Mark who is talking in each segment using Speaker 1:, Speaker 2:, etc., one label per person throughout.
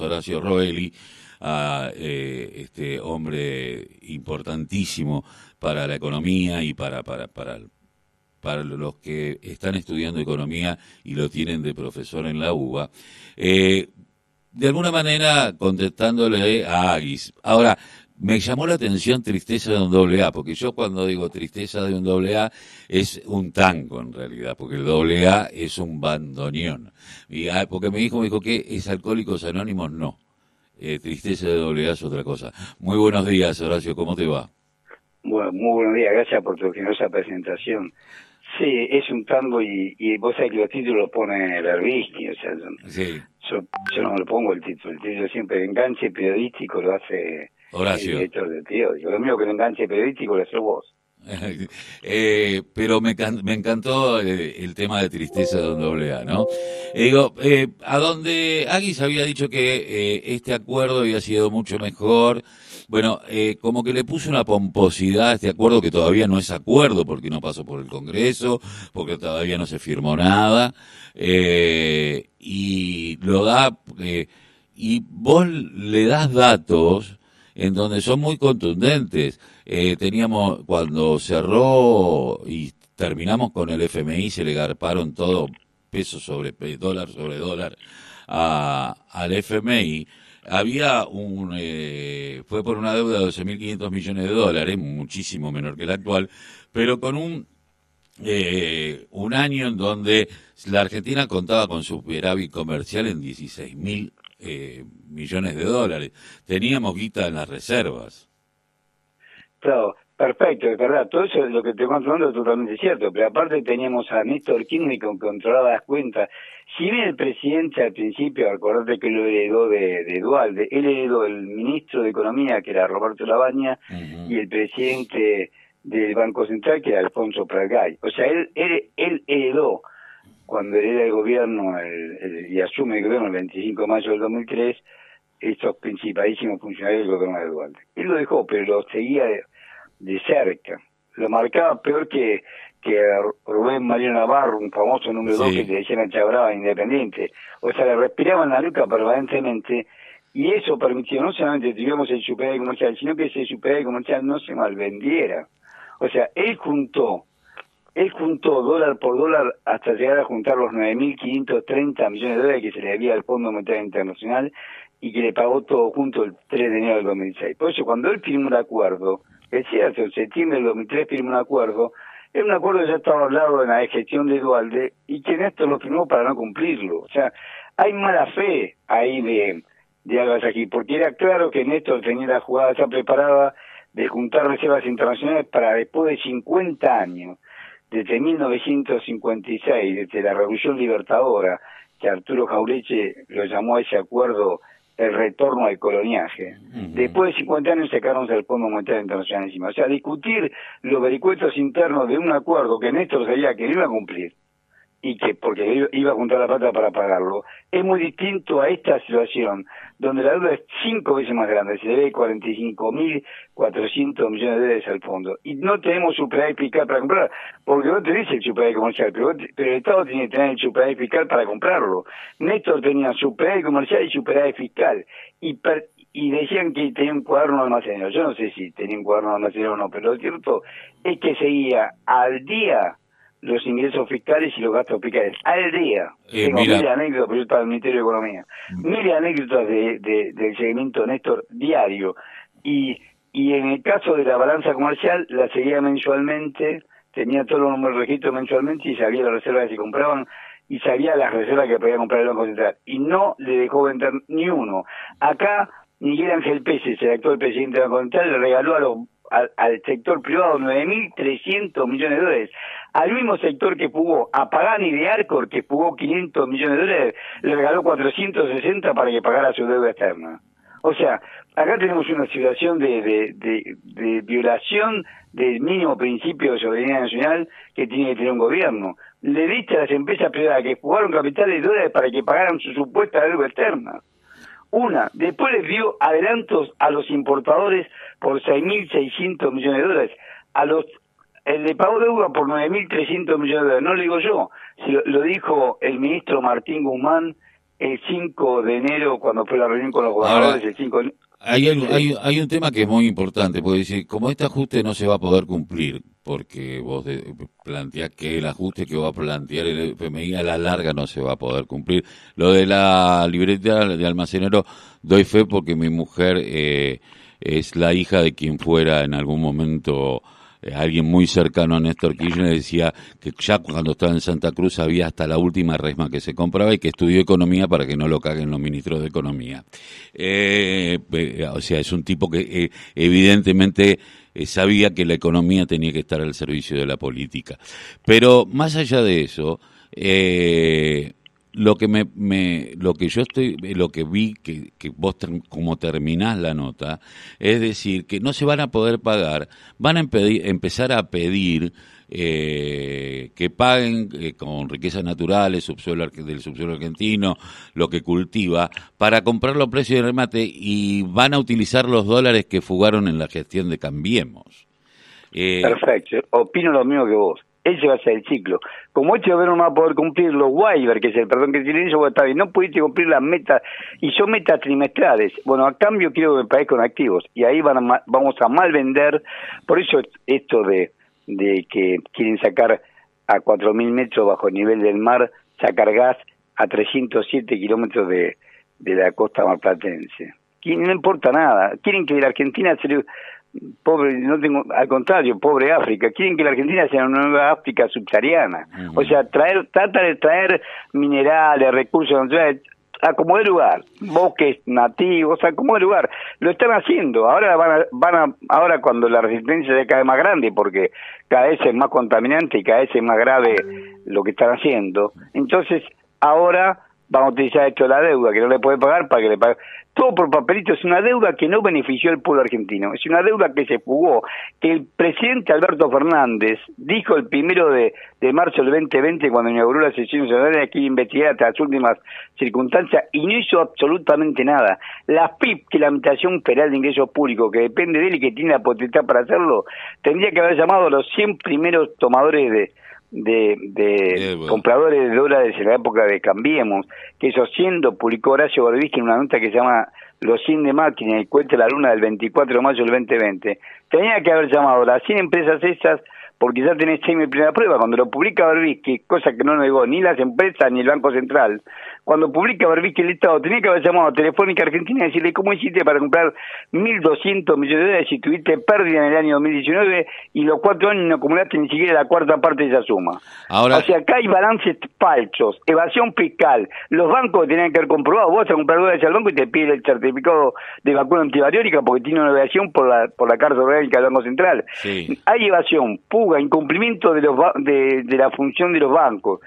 Speaker 1: Horacio Roelli, a eh, este hombre importantísimo para la economía y para, para, para, los que están estudiando economía y lo tienen de profesor en la UBA. Eh, de alguna manera contestándole a Aguis. Ahora, me llamó la atención tristeza de un doble A, porque yo cuando digo tristeza de un doble A es un tango en realidad, porque el doble A es un bandoneón. Y, ah, porque mi hijo me dijo que es Alcohólicos Anónimos, no. Eh, tristeza de doble A es otra cosa. Muy buenos días, Horacio, ¿cómo te va?
Speaker 2: Bueno, muy buenos días, gracias por tu generosa presentación. Sí, es un tango y, y vos sabés que los títulos pone Berbisky, o sea,
Speaker 1: Sí,
Speaker 2: yo, yo no le pongo el título, el título siempre enganche periodístico lo hace
Speaker 1: Horacio.
Speaker 2: Lo mío que el enganche periodístico lo haces vos.
Speaker 1: Eh, pero me, me encantó eh, el tema de tristeza de doble A, ¿no? Eh, digo, eh, a donde Aguis había dicho que este acuerdo había sido mucho mejor, bueno, eh, como que le puso una pomposidad a este acuerdo que todavía no es acuerdo porque no pasó por el Congreso, porque todavía no se firmó nada, y lo da, y vos le das datos en donde son muy contundentes. Eh, teníamos, cuando cerró y terminamos con el FMI, se le garparon todo peso sobre dólar sobre dólar a, al FMI. Había un, eh, fue por una deuda de 12.500 millones de dólares, muchísimo menor que la actual, pero con un eh, un año en donde la Argentina contaba con superávit comercial en 16 mil eh, millones de dólares. Teníamos guita en las reservas.
Speaker 2: Claro, perfecto, es verdad. Todo eso es lo que te contando es totalmente cierto. Pero aparte teníamos a Néstor Kirchner que controlaba las cuentas. Si bien el presidente al principio, acordate que lo heredó de, de Dualde, él heredó el ministro de Economía, que era Roberto Labaña, y el presidente del Banco Central, que era Alfonso Pratgay. O sea, él, él, él heredó, cuando hereda el gobierno el- el- y asume el gobierno el 25 de mayo del 2003, estos principalísimos funcionarios del gobierno de Duarte. Él lo dejó, pero lo seguía de, de cerca. Lo marcaba peor que, que Rubén Mario Navarro, un famoso número
Speaker 1: Sí.
Speaker 2: dos que te decían a Chabraba independiente. O sea, le respiraban la nuca permanentemente y eso permitió no solamente que tuviéramos el superávit comercial, sino que ese superávit comercial no se malvendiera. O sea, él juntó, él juntó dólar por dólar hasta llegar a juntar los 9.530 millones de dólares que se le debía al Fondo Monetario Internacional y que le pagó todo junto el 3 de enero del 2006. Por eso, cuando él firmó el acuerdo, es cierto, en septiembre del 2003 firmó un acuerdo, era un acuerdo que ya estaba hablado en la gestión de Dualde y que Néstor lo firmó para no cumplirlo. O sea, hay mala fe ahí de, de Álvarez aquí, porque era claro que Néstor tenía la jugada ya preparada de juntar reservas internacionales para después de 50 años, desde 1956, desde la Revolución Libertadora, que Arturo Jaureche lo llamó a ese acuerdo el retorno al coloniaje. Después de 50 años sacaron el Fondo Monetario Internacional encima. O sea, discutir los vericuetos internos de un acuerdo que Néstor sabía que no iba a cumplir y que porque iba- a juntar la plata para pagarlo, es muy distinto a esta situación, donde la deuda es cinco veces más grande, se debe 45.400 millones de dólares al fondo, y no tenemos superávit fiscal para comprar, porque vos tenés el superávit comercial, pero, pero el Estado tiene que tener el superávit fiscal para comprarlo. Néstor tenía superávit comercial y superávit fiscal, y per- y decían que tenía un cuaderno almacenero. Yo no sé si tenía un cuaderno almacenero o no, pero lo cierto es que seguía al día los ingresos fiscales y los gastos fiscales. Al día.
Speaker 1: Eh,
Speaker 2: Tengo
Speaker 1: mira.
Speaker 2: mil anécdotas, pero yo estaba en el Ministerio de Economía. Mil anécdotas de, de- del seguimiento Néstor diario. Y, y en el caso de la balanza comercial, la seguía mensualmente, tenía todos los números de registro mensualmente y sabía las reservas que se compraban y sabía las reservas que podía comprar el Banco Central. Y no le dejó vender ni uno. Acá, Miguel Ángel Pérez, el actual presidente del Banco Central, le regaló a los al, al sector privado 9.300 millones de dólares. Al mismo sector que jugó a Pagani de Arcor, que jugó 500 millones de dólares, le regaló 460 para que pagara su deuda externa. O sea, acá tenemos una situación de, de, de, de violación del mínimo principio de soberanía nacional que tiene que tener un gobierno. Le diste a las empresas privadas que jugaron capitales de dólares para que pagaran su supuesta deuda externa. Una, después les dio adelantos a los importadores por 6.600 millones de dólares. A los, el le pagó deuda por 9.300 millones de dólares. No lo digo yo, si lo, lo dijo el ministro Martín Guzmán el 5 de enero, cuando fue la reunión con los gobernadores, el 5 de
Speaker 1: hay, hay, hay, un tema que es muy importante, porque decir, como este ajuste no se va a poder cumplir, porque vos planteás que el ajuste que va a plantear el FMI a la larga no se va a poder cumplir. Lo de la libreta de almacenero, doy fe porque mi mujer eh, es la hija de quien fuera en algún momento eh, alguien muy cercano a Néstor Kirchner decía que ya cuando estaba en Santa Cruz había hasta la última resma que se compraba y que estudió economía para que no lo caguen los ministros de economía. Eh, o sea, es un tipo que eh, evidentemente sabía que la economía tenía que estar al servicio de la política. Pero más allá de eso, eh, lo que me, me, lo que yo estoy lo que vi que, que vos como terminás la nota es decir que no se van a poder pagar van a empezar a pedir eh, que paguen eh, con riquezas naturales subsuelo del subsuelo argentino lo que cultiva para comprar los precios de remate y van a utilizar los dólares que fugaron en la gestión de Cambiemos.
Speaker 2: Eh, perfecto opino lo mismo que vos ese va a ser el ciclo. Como este gobierno no va a poder cumplir los waiver, que es el perdón que tiene está bien, no pudiste cumplir las metas, y son metas trimestrales. Bueno, a cambio quiero que me pagues con activos, y ahí van vamos a mal vender. Por eso esto de, que quieren sacar a 4.000 metros bajo el nivel del mar, sacar gas a 307 kilómetros de, de la costa marplatense. No importa nada. Quieren que la Argentina se pobre, no tengo, al contrario, pobre África. Quieren que la Argentina sea una nueva África subsahariana. O sea, traer, trata de traer minerales, recursos naturales, a como de lugar, bosques nativos, a como de lugar. Lo están haciendo. Ahora van a, van a, ahora cuando la resistencia se cae más grande, porque cada vez es más contaminante y cada vez es más grave lo que están haciendo. Entonces, ahora van a utilizar esto la deuda, que no le puede pagar para que le pague todo por papelito, es una deuda que no benefició al pueblo argentino, es una deuda que se fugó, que el presidente Alberto Fernández dijo el primero de, de marzo del 2020 cuando inauguró la sesión ciudadana que investigar hasta las últimas circunstancias y no hizo absolutamente nada. La PIP, que es la Administración Federal de Ingresos Públicos, que depende de él y que tiene la potestad para hacerlo, tendría que haber llamado a los 100 primeros tomadores de, de, de compradores de dólares en la época de Cambiemos, que eso siendo publicó Horacio Barbisky en una nota que se llama Los 100 de máquina y cuenta la luna del 24 de mayo del 2020, tenía que haber llamado las 100 empresas esas porque ya tenés seis primera prueba. Cuando lo publica Barbisky, cosa que no negó ni las empresas ni el Banco Central, cuando publica Barbisky el Estado, tenía que haber llamado a Telefónica Argentina y decirle cómo hiciste para comprar 1.200 millones de dólares si tuviste pérdida en el año 2019 y los cuatro años no acumulaste ni siquiera la cuarta parte de esa suma. Ahora... O sea, acá hay balances falsos, evasión fiscal. Los bancos tenían que haber comprobado, vos vas a comprar dólares al banco y te pide el certificado de vacuna antibariórica porque tiene una evasión por la, por la Carta Orgánica del Banco Central. Hay evasión, puga, incumplimiento de, los, de, de la función de los bancos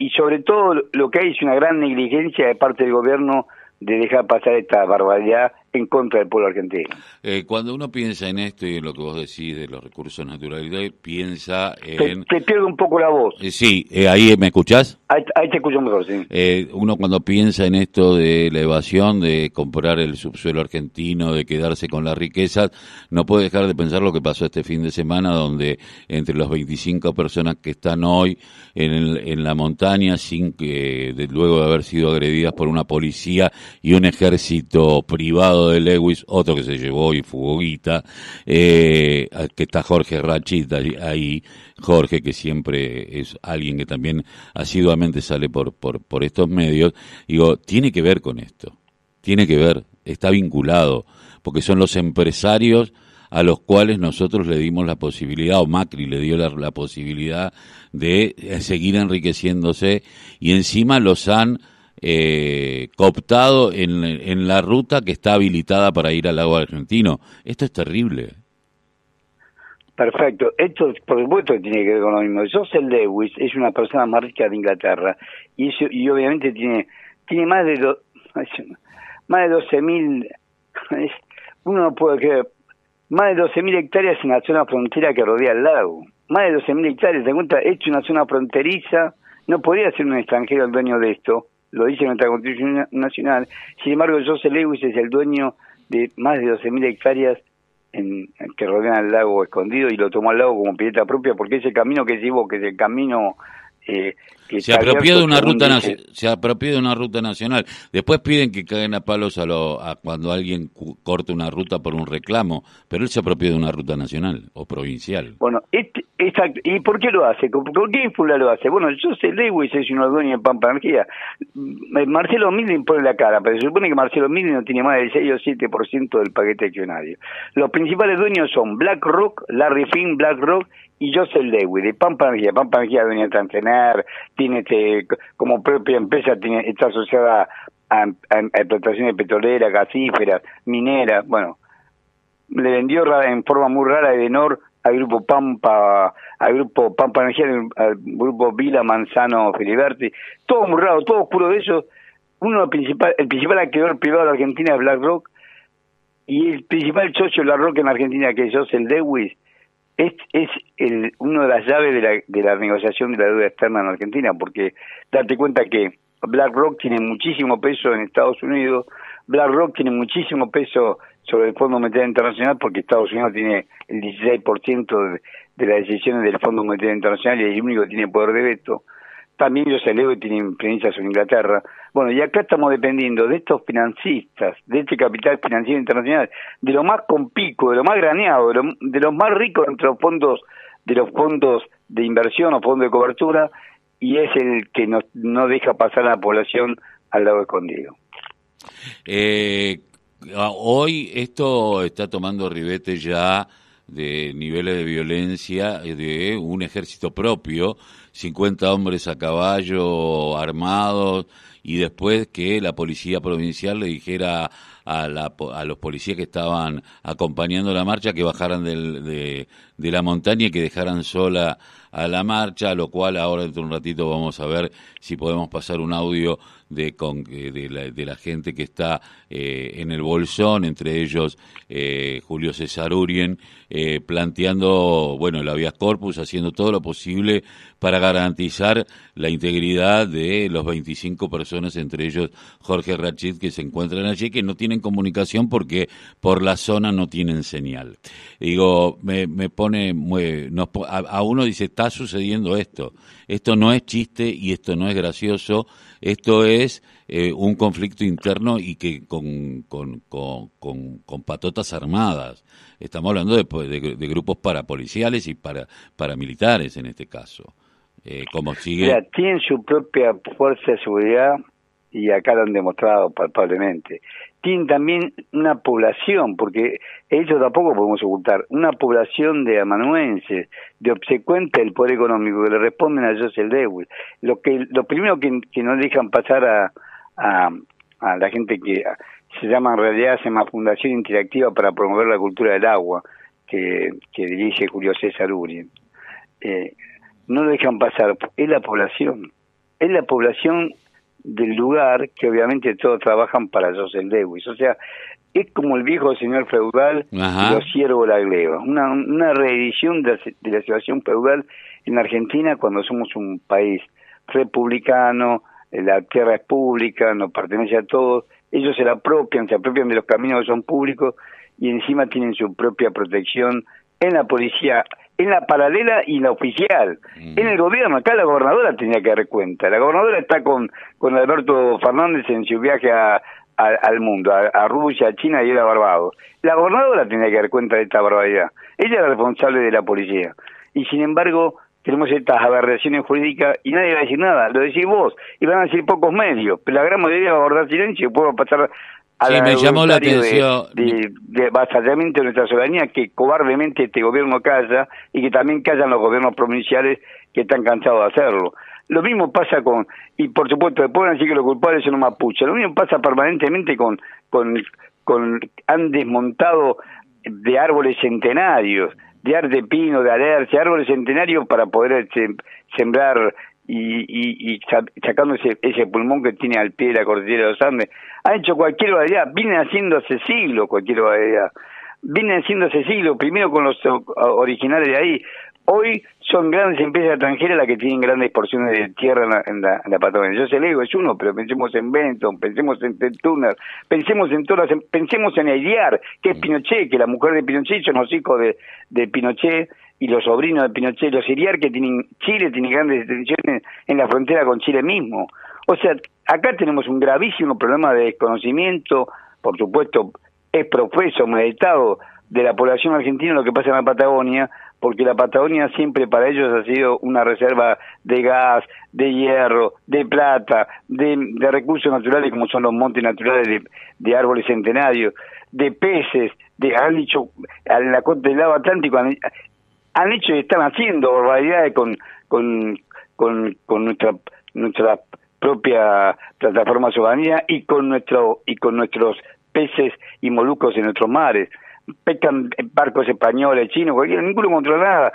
Speaker 2: y sobre todo lo que hay es una gran negligencia de parte del gobierno de dejar pasar esta barbaridad en contra del pueblo argentino.
Speaker 1: Eh, cuando uno piensa en esto y en lo que vos decís de los recursos naturales, piensa en...
Speaker 2: Te, pierdo un poco la voz.
Speaker 1: Eh, sí, eh, ahí me escuchás.
Speaker 2: Ahí, te escucho mejor, sí.
Speaker 1: uno cuando piensa en esto de la evasión, de comprar el subsuelo argentino, de quedarse con las riquezas, no puede dejar de pensar lo que pasó este fin de semana, donde entre las 25 personas que están hoy en, en la montaña, sin que luego de haber sido agredidas por una policía y un ejército privado, de Lewis, otro que se llevó y fuguita, eh, que está Jorge Rachita ahí, Jorge que siempre es alguien que también asiduamente sale por, por, estos medios, digo, tiene que ver con esto, tiene que ver, está vinculado, porque son los empresarios a los cuales nosotros le dimos la posibilidad, o Macri le dio la, la posibilidad de seguir enriqueciéndose y encima los han eh, cooptado en, en, la ruta que está habilitada para ir al lago argentino. Esto es terrible.
Speaker 2: Perfecto. Esto, por supuesto, tiene que ver con lo mismo. Joseph Lewis es una persona más rica de Inglaterra y, eso, y obviamente tiene tiene más de do, más de 12 mil uno no puede creer más de 12 mil hectáreas en la zona frontera que rodea el lago más de 12 mil hectáreas se cuenta hecho una zona fronteriza no podría ser un extranjero el dueño de esto lo dice nuestra Constitución Nacional. Sin embargo, José Lewis es el dueño de más de 12.000 hectáreas en, que rodean el lago escondido y lo tomó al lago como pileta propia porque ese camino que llevo, que es el camino
Speaker 1: se apropió de una ruta se apropió de una ruta nacional. Después piden que caigan a palos a, lo, a cuando alguien corte una ruta por un reclamo, pero él se apropió de una ruta nacional o provincial.
Speaker 2: Bueno, este, exacto. ¿Y por qué lo hace? ¿Por qué Fula lo hace? Bueno, yo sé Lewis es uno dueño de Pampa Energía. Marcelo Midlin pone la cara, pero se supone que Marcelo Midlin no tiene más del 6 o 7% del paquete accionario. Los principales dueños son BlackRock, Larry Finn, BlackRock y Joseph Lewis de Pampa Energía. Pampa Energía venía a tener, tiene este, como propia empresa, tiene, está asociada a, explotaciones petroleras, gasíferas, mineras, bueno, le vendió en forma muy rara Edenor al grupo Pampa, al grupo Pampa Energía, al grupo Vila Manzano Filiberti, todo muy raro, todo oscuro de eso. Uno principal, el principal acreedor privado de Argentina es BlackRock y el principal socio de BlackRock en Argentina, que es Joseph Lewis, es, es el, una de las llaves de la, de la negociación de la deuda externa en Argentina, porque date cuenta que BlackRock tiene muchísimo peso en Estados Unidos, BlackRock tiene muchísimo peso sobre el Fondo Monetario Internacional porque Estados Unidos tiene el 16% de, de las decisiones del Fondo Monetario Internacional y es el único que tiene poder de veto también yo se leo que tiene influencia sobre Inglaterra. Bueno, y acá estamos dependiendo de estos financistas, de este capital financiero internacional, de lo más compico, de lo más graneado, de, los más ricos entre los fondos, de los fondos de inversión o fondos de cobertura, y es el que no, no deja pasar a la población al lado escondido.
Speaker 1: Eh, hoy esto está tomando ribete ya de niveles de violencia de un ejército propio 50 hombres a caballo armados y después que la policía provincial le dijera a, la, a los policías que estaban acompañando la marcha que bajaran del, de, la montaña y que dejaran sola a la marcha, lo cual ahora dentro de un ratito vamos a ver si podemos pasar un audio de, con, eh, de, la, de la gente que está eh, en el bolsón, entre ellos eh, Julio César Urien, planteando, bueno, el habeas corpus, haciendo todo lo posible para garantizar la integridad de los 25 personas, entre ellos Jorge Rachid, que se encuentran allí, que no tienen comunicación porque por la zona no tienen señal. Digo, me, me pone, a, a uno dice, está sucediendo esto, esto no es chiste y esto no es gracioso, esto es eh, un conflicto interno y que con, con, con, patotas armadas. Estamos hablando de, pues, de, grupos parapoliciales y para, paramilitares en este caso. Eh, sigue...
Speaker 2: tienen su propia fuerza de seguridad y acá lo han demostrado palpablemente. Tienen también una población, porque ellos tampoco podemos ocultar, una población de amanuenses, de obsecuentes del poder económico, que le responden a Joseph Lewis. Lo, que, lo primero que, que no dejan pasar a, a, a la gente que se llama en realidad se llama Fundación Interactiva para Promover la Cultura del Agua, que, que dirige Julio César Uri. Eh, no lo dejan pasar, es la población, es la población del lugar que obviamente todos trabajan para Joseph Lewis. O sea, es como el viejo señor feudal y los siervos la gleba. Una, una reedición de, la situación feudal en Argentina cuando somos un país republicano, la tierra es pública, nos pertenece a todos, ellos se la apropian, se apropian de los caminos que son públicos y encima tienen su propia protección en la policía en la paralela y la oficial. Mm. En el gobierno, acá la gobernadora tenía que dar cuenta. La gobernadora está con, con Alberto Fernández en su viaje a, al mundo, a, Rusia, a China y a Barbados. La gobernadora tenía que dar cuenta de esta barbaridad. Ella es la responsable de la policía. Y sin embargo, tenemos estas aberraciones jurídicas y nadie va a decir nada. Lo decís vos. Y van a decir pocos medios. Pero la gran mayoría va a guardar silencio y puede pasar
Speaker 1: sí, me llamó la atención.
Speaker 2: De, de, de nuestra soberanía que cobardemente este gobierno calla y que también callan los gobiernos provinciales que están cansados de hacerlo. Lo mismo pasa con, y por supuesto, después van a decir que los culpables son los mapuches, lo mismo pasa permanentemente con, con, con, han desmontado de árboles centenarios, de arte pino, de alercia, árboles centenarios para poder este, sembrar y, y, y sacando ese, ese pulmón que tiene al pie de la cordillera de los Andes, ha hecho cualquier variedad, viene haciendo hace siglos cualquier variedad, viene haciendo hace siglos, primero con los originales de ahí, hoy son grandes empresas extranjeras las que tienen grandes porciones de tierra en la, en la, en la Patagonia. Yo sé, Lego es uno, pero pensemos en Benton, pensemos en Tuner, pensemos en todas pensemos en Eliar, que es. Pinochet, que la mujer de Pinochet son los hijos de, de Pinochet, y los sobrinos de Pinochet, los Iriar que tienen Chile tiene grandes detenciones en la frontera con Chile mismo. O sea, acá tenemos un gravísimo problema de desconocimiento, por supuesto, es profeso, meditado de la población argentina lo que pasa en la Patagonia, porque la Patagonia siempre para ellos ha sido una reserva de gas, de hierro, de plata, de, recursos naturales como son los montes naturales de, árboles centenarios, de peces, de, han dicho, en la costa del lado Atlántico han hecho y están haciendo barbaridades con, con, con, nuestra, nuestra propia plataforma soberanía y con nuestro y con nuestros peces y moluscos en nuestros mares. Pescan barcos españoles, chinos, cualquiera, ninguno controla nada.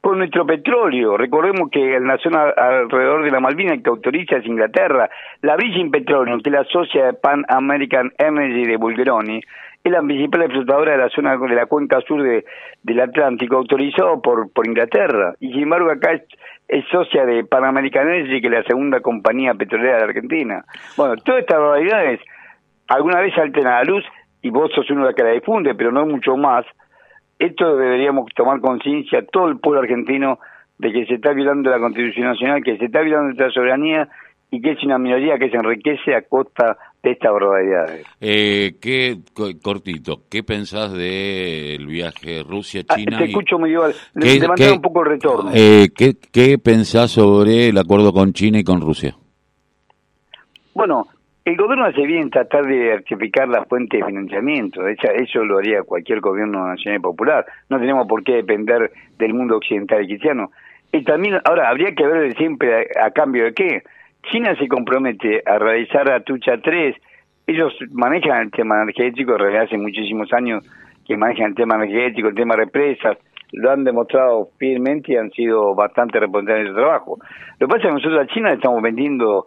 Speaker 2: Con nuestro petróleo, recordemos que la zona alrededor de la Malvina que autoriza es Inglaterra, la Virgin Petroleum, que es la socia de Pan American Energy de Bulgeroni, es la principal explotadora de la zona de la cuenca sur de, del Atlántico, autorizado por, por Inglaterra. Y sin embargo acá es, es socia de Pan American Energy, que es la segunda compañía petrolera de Argentina. Bueno, todas estas realidades alguna vez salten a la luz y vos sos uno de que la difunde, pero no mucho más, esto deberíamos tomar conciencia, todo el pueblo argentino, de que se está violando la Constitución Nacional, que se está violando nuestra soberanía y que es una minoría que se enriquece a costa de estas barbaridades.
Speaker 1: Eh, qué cortito, ¿qué pensás del viaje Rusia-China?
Speaker 2: Ah, te escucho muy bien, levantar un poco el retorno.
Speaker 1: Eh, ¿qué, ¿Qué pensás sobre el acuerdo con China y con Rusia?
Speaker 2: Bueno, el gobierno hace bien en tratar de diversificar la fuente de financiamiento. Eso lo haría cualquier gobierno nacional y popular. No tenemos por qué depender del mundo occidental y cristiano. Y también, ahora, habría que ver siempre a, cambio de qué. China se compromete a realizar a Tucha 3. Ellos manejan el tema energético, desde hace muchísimos años que manejan el tema energético, el tema represas, lo han demostrado fielmente y han sido bastante responsables en su trabajo. Lo que pasa es que nosotros a China le estamos vendiendo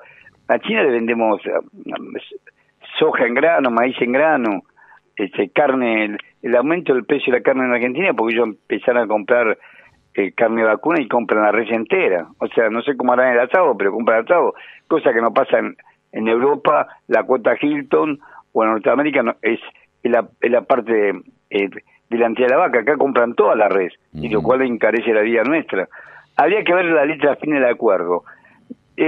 Speaker 2: a China le vendemos eh, soja en grano, maíz en grano, este, carne, el, aumento del precio de la carne en Argentina, porque ellos empezaron a comprar eh, carne vacuna y compran la res entera. O sea, no sé cómo harán el asado, pero compran el asado, cosa que no pasa en, Europa, la cuota Hilton o en Norteamérica es, la, la parte eh, delante de la vaca, acá compran toda la res, y lo cual encarece la vida nuestra. Habría que ver la letra fin del acuerdo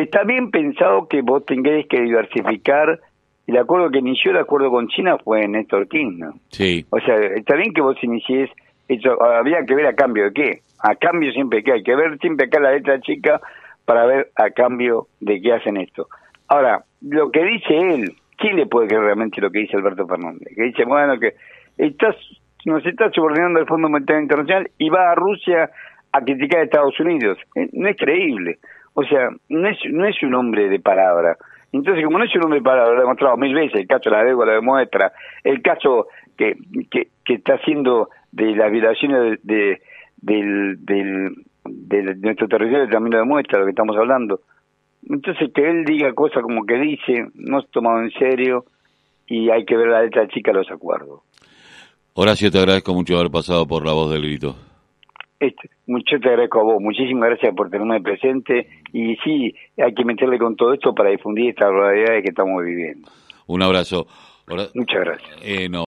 Speaker 2: está bien pensado que vos tengáis que diversificar. El acuerdo que inició el acuerdo con China fue Néstor Kirchner.
Speaker 1: Sí.
Speaker 2: O sea, está bien que vos inicies. Eso, habría que ver a cambio de qué. A cambio siempre que hay que ver siempre acá la letra chica para ver a cambio de qué hacen esto. Ahora, lo que dice él, Chile puede creer realmente lo que dice Alberto Fernández? Que dice, bueno, que estás, nos está subordinando el Fondo Monetario Internacional y va a Rusia a criticar a Estados Unidos. Eh, no es creíble. O sea, no es, no es un hombre de palabra. Entonces, como no es un hombre de palabra, lo he demostrado mil veces, el caso de la deuda lo demuestra, el caso que, que, que está haciendo de las violaciones de, del, del, de nuestro territorio también lo demuestra, lo que estamos hablando. Entonces, que él diga cosas como que dice, no es tomado en serio y hay que ver la letra chica de los acuerdos.
Speaker 1: Horacio, te agradezco mucho haber pasado por la voz del grito.
Speaker 2: Este, mucho te agradezco a vos, muchísimas gracias por tenerme presente y sí, hay que meterle con todo esto para difundir estas realidades que estamos viviendo.
Speaker 1: Un abrazo.
Speaker 2: Muchas gracias.
Speaker 1: Eh, no.